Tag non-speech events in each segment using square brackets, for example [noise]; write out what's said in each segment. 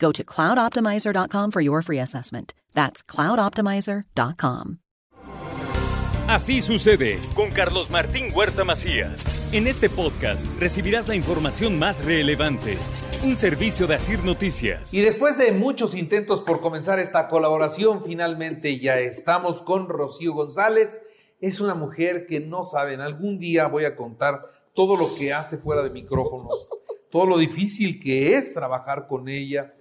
Go to cloudoptimizer.com for your free assessment. That's cloudoptimizer.com. Así sucede con Carlos Martín Huerta Macías. En este podcast recibirás la información más relevante. Un servicio de Asir Noticias. Y después de muchos intentos por comenzar esta colaboración, finalmente ya estamos con Rocío González. Es una mujer que no saben, algún día voy a contar todo lo que hace fuera de micrófonos, todo lo difícil que es trabajar con ella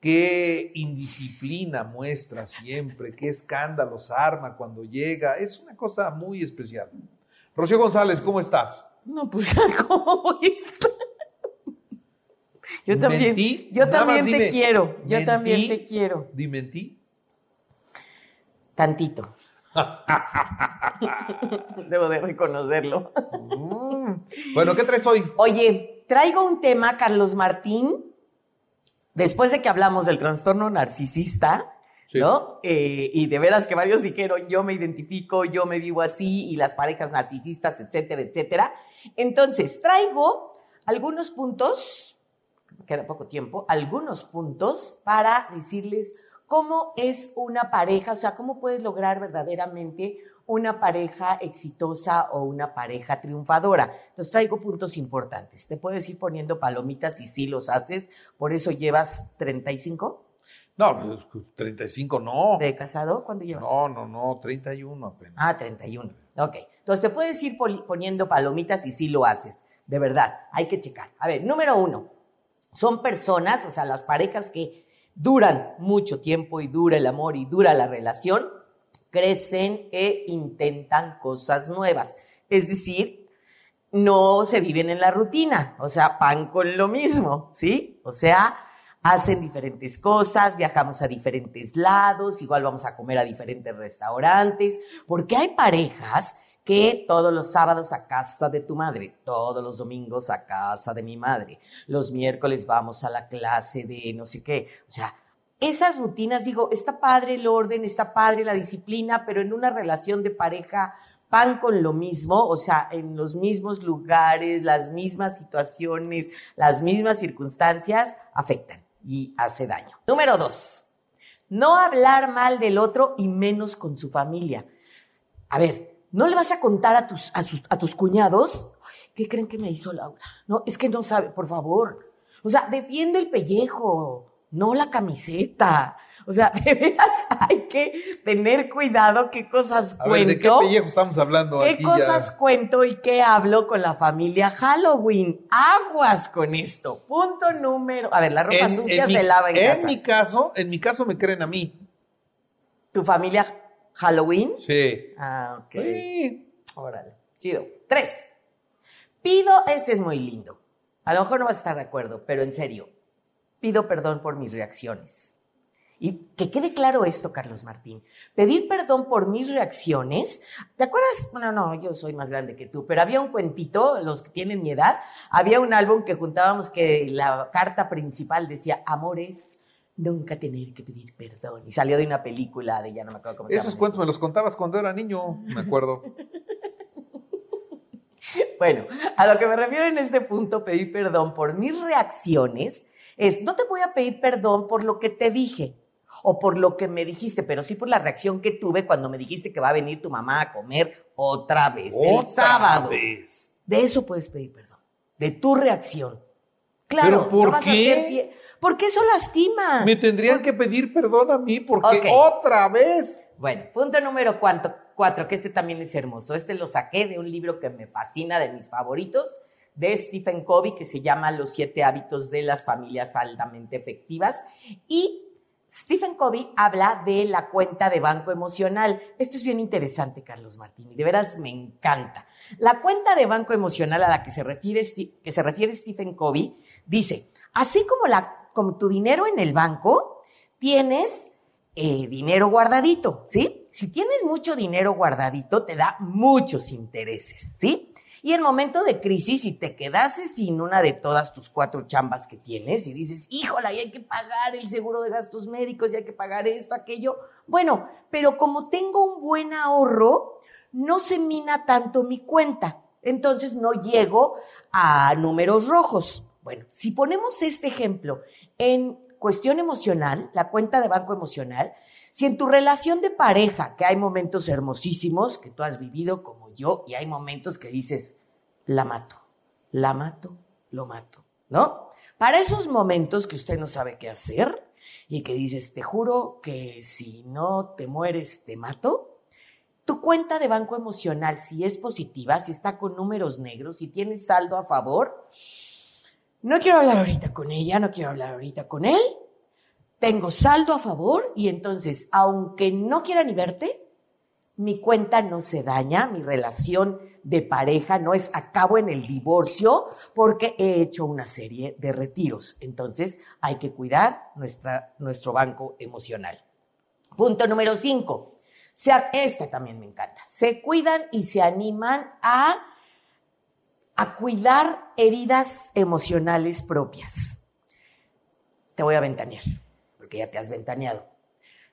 qué indisciplina muestra siempre, qué escándalos arma cuando llega. Es una cosa muy especial. Rocío González, ¿cómo estás? No, pues [laughs] ¿cómo está? Yo también, ¿Mentí? yo también te quiero, yo también te quiero. ¿Dimentí? Tantito. [laughs] Debo de reconocerlo. Mm. Bueno, ¿qué traes hoy? Oye, traigo un tema, Carlos Martín, después de que hablamos del trastorno narcisista, Sí. ¿no? Eh, y de veras que varios dijeron, yo me identifico, yo me vivo así, y las parejas narcisistas, etcétera, etcétera. Entonces, traigo algunos puntos, queda poco tiempo, algunos puntos para decirles cómo es una pareja, o sea, cómo puedes lograr verdaderamente una pareja exitosa o una pareja triunfadora. Entonces traigo puntos importantes. Te puedes ir poniendo palomitas y sí los haces. Por eso llevas 35 No, 35 no. de casado. ¿Cuándo llevas? No, no, no, 31 apenas. Ah, 31. Ok. Entonces te puedes ir poniendo palomitas y sí lo haces. De verdad, hay que checar. A ver, número uno. Son personas, o sea, las parejas que duran mucho tiempo y dura el amor y dura la relación, crecen e intentan cosas nuevas. Es decir, no se viven en la rutina, o sea, van con lo mismo, ¿sí? O sea, hacen diferentes cosas, viajamos a diferentes lados, igual vamos a comer a diferentes restaurantes, porque hay parejas que todos los sábados a casa de tu madre, todos los domingos a casa de mi madre, los miércoles vamos a la clase de no sé qué, o sea, esas rutinas, digo, está padre el orden, está padre la disciplina, pero en una relación de pareja van con lo mismo, o sea, en los mismos lugares, las mismas situaciones, las mismas circunstancias, afectan y hace daño. Número dos, no hablar mal del otro y menos con su familia. A ver, ¿no le vas a contar a tus, a tus cuñados? ¿Qué creen que me hizo Laura? No, es que no sabe, por favor. O sea, defiende el pellejo, no la camiseta. O sea, [laughs] de veras hay que tener cuidado qué cosas A ver, ¿de qué cuento. pellejo estamos hablando ¿Qué aquí cosas ya? cuento y qué hablo con la familia Halloween? Aguas con esto. Punto número. A ver, la ropa sucia se lava en, en casa. mi caso, en mi caso me creen a mí. ¿Tu familia Halloween? Sí. Ah, ok. Sí. Órale. Chido. Tres. Pido, este es muy lindo. A lo mejor no vas a estar de acuerdo, pero en serio. Pido perdón por mis reacciones. Y que quede claro esto, Carlos Martín. Pedir perdón por mis reacciones. ¿Te acuerdas? Bueno, no, yo soy más grande que tú, pero había un cuentito, los que tienen mi edad, había un álbum que juntábamos que la carta principal decía, amores, nunca tener que pedir perdón. Y salió de una película de ya no me acuerdo cómo se Esos llama. cuentos me los contabas cuando era niño, me acuerdo. [laughs] Bueno, a lo que me refiero en este punto, pedir perdón por mis reacciones, es, no te voy a pedir perdón por lo que te dije o por lo que me dijiste, pero sí por la reacción que tuve cuando me dijiste que va a venir tu mamá a comer otra vez el Otra sábado. vez. De eso puedes pedir perdón, de tu reacción. Claro, ¿Pero por no vas qué? a ser fiel- Porque eso lastima. Me tendrían que pedir perdón a mí porque otra vez. Bueno, punto número cuatro, cuatro, que este también es hermoso. Este lo saqué de un libro que me fascina, de mis favoritos, de Stephen Covey, que se llama Los siete hábitos de las familias altamente efectivas. Y Stephen Covey habla de la cuenta de banco emocional. Esto es bien interesante, Carlos Martín, y de veras me encanta. La cuenta de banco emocional a la que se refiere, que se refiere Stephen Covey dice, así como, la, como tu dinero en el banco, tienes eh, dinero guardadito, ¿sí? Si tienes mucho dinero guardadito, te da muchos intereses, ¿sí? Y en momento de crisis, si te quedases sin una de todas tus cuatro chambas que tienes y dices, híjola, y hay que pagar el seguro de gastos médicos, y hay que pagar esto, aquello, bueno, pero como tengo un buen ahorro, no se mina tanto mi cuenta. Entonces no llego a números rojos. Bueno, si ponemos este ejemplo en cuestión emocional, la cuenta de banco emocional, si en tu relación de pareja, que hay momentos hermosísimos que tú has vivido como yo, y hay momentos que dices, la mato, la mato, lo mato, ¿no? Para esos momentos que usted no sabe qué hacer y que dices, te juro que si no te mueres, te mato, tu cuenta de banco emocional, si es positiva, si está con números negros, si tienes saldo a favor, no quiero hablar ahorita con ella, no quiero hablar ahorita con él, tengo saldo a favor y entonces, aunque no quiera ni verte, mi cuenta no se daña, mi relación de pareja no es acabo en el divorcio porque he hecho una serie de retiros. Entonces hay que cuidar nuestra, nuestro banco emocional. Punto número cinco. este también me encanta. Se cuidan y se animan a, a cuidar heridas emocionales propias. Te voy a ventanear, porque ya te has ventaneado.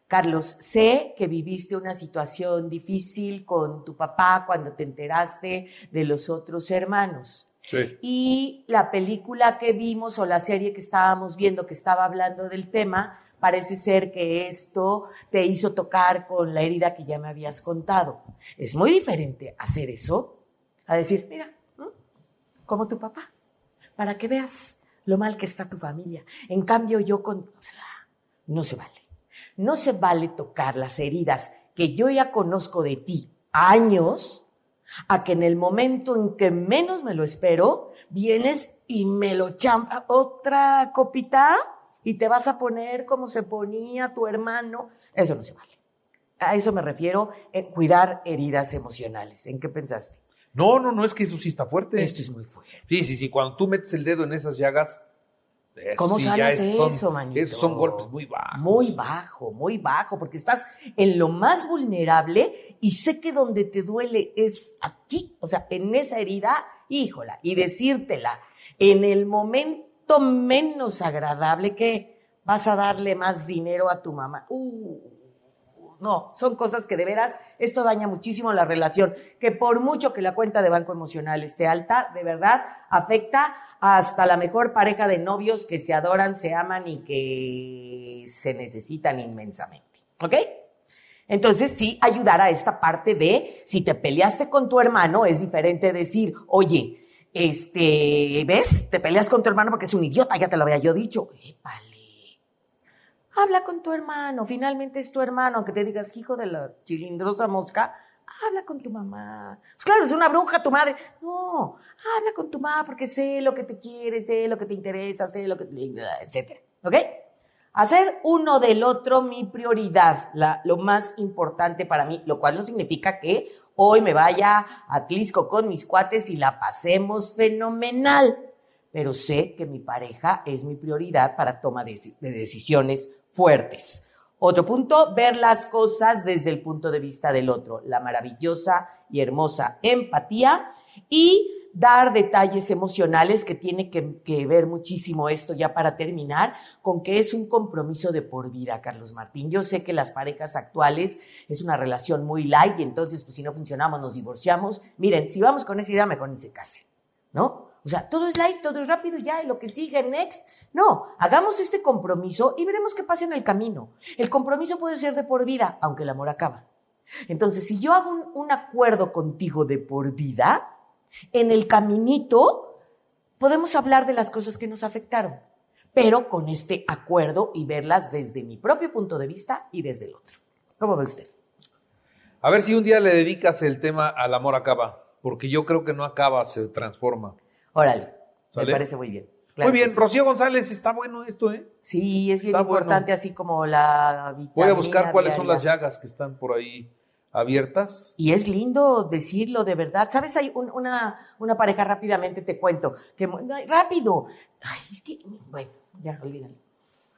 Carlos, sé que viviste una situación difícil con tu papá cuando te enteraste de los otros hermanos. Sí. Y la película que vimos o la serie que estábamos viendo que estaba hablando del tema, parece ser que esto te hizo tocar con la herida que ya me habías contado. Es muy diferente hacer eso a decir, mira, como tu papá, para que veas lo mal que está tu familia. En cambio, yo con... O sea, no se vale. No se vale tocar las heridas que yo ya conozco de ti años, a que en el momento en que menos me lo espero, vienes y me lo champa otra copita y te vas a poner como se ponía tu hermano. Eso no se vale. A eso me refiero en cuidar heridas emocionales. ¿En qué pensaste? No, no, no, es que eso sí está fuerte. Esto es muy fuerte. Sí, sí, sí. Cuando tú metes el dedo en esas llagas, ¿Cómo sabes eso, manito? Esos son golpes muy bajos. Muy bajo, muy bajo, porque estás en lo más vulnerable y sé que donde te duele es aquí, o sea, en esa herida, híjola, y decírtela en el momento menos agradable que vas a darle más dinero a tu mamá. Uh, no, son cosas que de veras, esto daña muchísimo la relación, que por mucho que la cuenta de banco emocional esté alta, de verdad afecta hasta la mejor pareja de novios que se adoran, se aman y que se necesitan inmensamente. ¿Ok? Entonces, sí, ayudar a esta parte de, si te peleaste con tu hermano, es diferente decir, oye, este, ¿ves? Te peleas con tu hermano porque es un idiota, ya te lo había yo dicho. Habla con tu hermano, finalmente es tu hermano, aunque te digas hijo de la chilindrosa mosca, habla con tu mamá. Pues claro, es una bruja tu madre. No, habla con tu mamá porque sé lo que te quiere, sé lo que te interesa, sé lo que te... etcétera. ¿Ok? Hacer uno del otro mi prioridad, lo más importante para mí, lo cual no significa que hoy me vaya a Tlisco con mis cuates y la pasemos fenomenal. Pero sé que mi pareja es mi prioridad para toma de, de decisiones fuertes. Otro punto, ver las cosas desde el punto de vista del otro, la maravillosa y hermosa empatía y dar detalles emocionales que tiene que, ver muchísimo esto ya para terminar, con que es un compromiso de por vida, Carlos Martín. Yo sé que las parejas actuales es una relación muy light y entonces pues si no funcionamos nos divorciamos. Miren, si vamos con esa idea, mejor ni se casen, ¿no? O sea, todo es light, todo es rápido ya, y lo que sigue, next. No, hagamos este compromiso y veremos qué pasa en el camino. El compromiso puede ser de por vida, aunque el amor acaba. Entonces, si yo hago un, un acuerdo contigo de por vida, en el caminito podemos hablar de las cosas que nos afectaron, pero con este acuerdo y verlas desde mi propio punto de vista y desde el otro. ¿Cómo ve usted? A ver si un día le dedicas el tema al amor acaba, porque yo creo que no acaba, se transforma. Órale, me ¿Sale? parece muy bien. Claro Muy bien, sí. Rocío González, está bueno esto, ¿eh? Sí, es bien Está bueno. importante, así como la vitamina Voy a buscar cuáles son las llagas que están por ahí abiertas. Y es lindo decirlo de verdad. ¿Sabes? Hay un- una, una pareja, rápidamente te cuento, que rápido. Ay, es que, bueno, ya, olvídalo.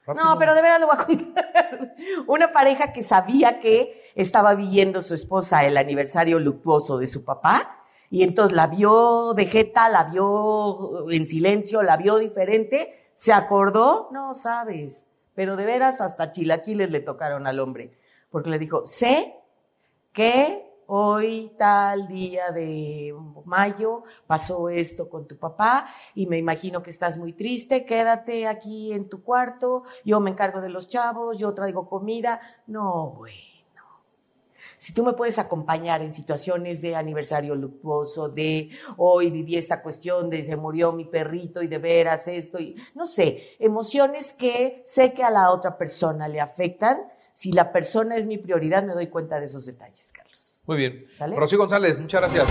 Rápido. No, pero de verdad lo voy a contar. [laughs] Una pareja que sabía que estaba viviendo su esposa el aniversario luctuoso de su papá y entonces la vio de jeta, la vio en silencio, la vio diferente, se acordó, no sabes, pero de veras hasta chilaquiles le tocaron al hombre, porque le dijo, sé que hoy tal día de mayo pasó esto con tu papá y me imagino que estás muy triste, quédate aquí en tu cuarto, yo me encargo de los chavos, yo traigo comida. No, bueno. Si tú me puedes acompañar en situaciones de aniversario luctuoso, de hoy viví esta cuestión de se murió mi perrito y de veras esto, y no sé, emociones que sé que a la otra persona le afectan, si la persona es mi prioridad, me doy cuenta de esos detalles, Carlos. Muy bien. ¿Sale? Rocío González, muchas gracias.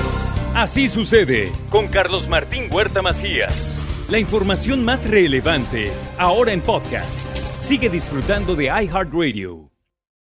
Así sucede con Carlos Martín Huerta Macías. La información más relevante ahora en podcast. Sigue disfrutando de iHeartRadio.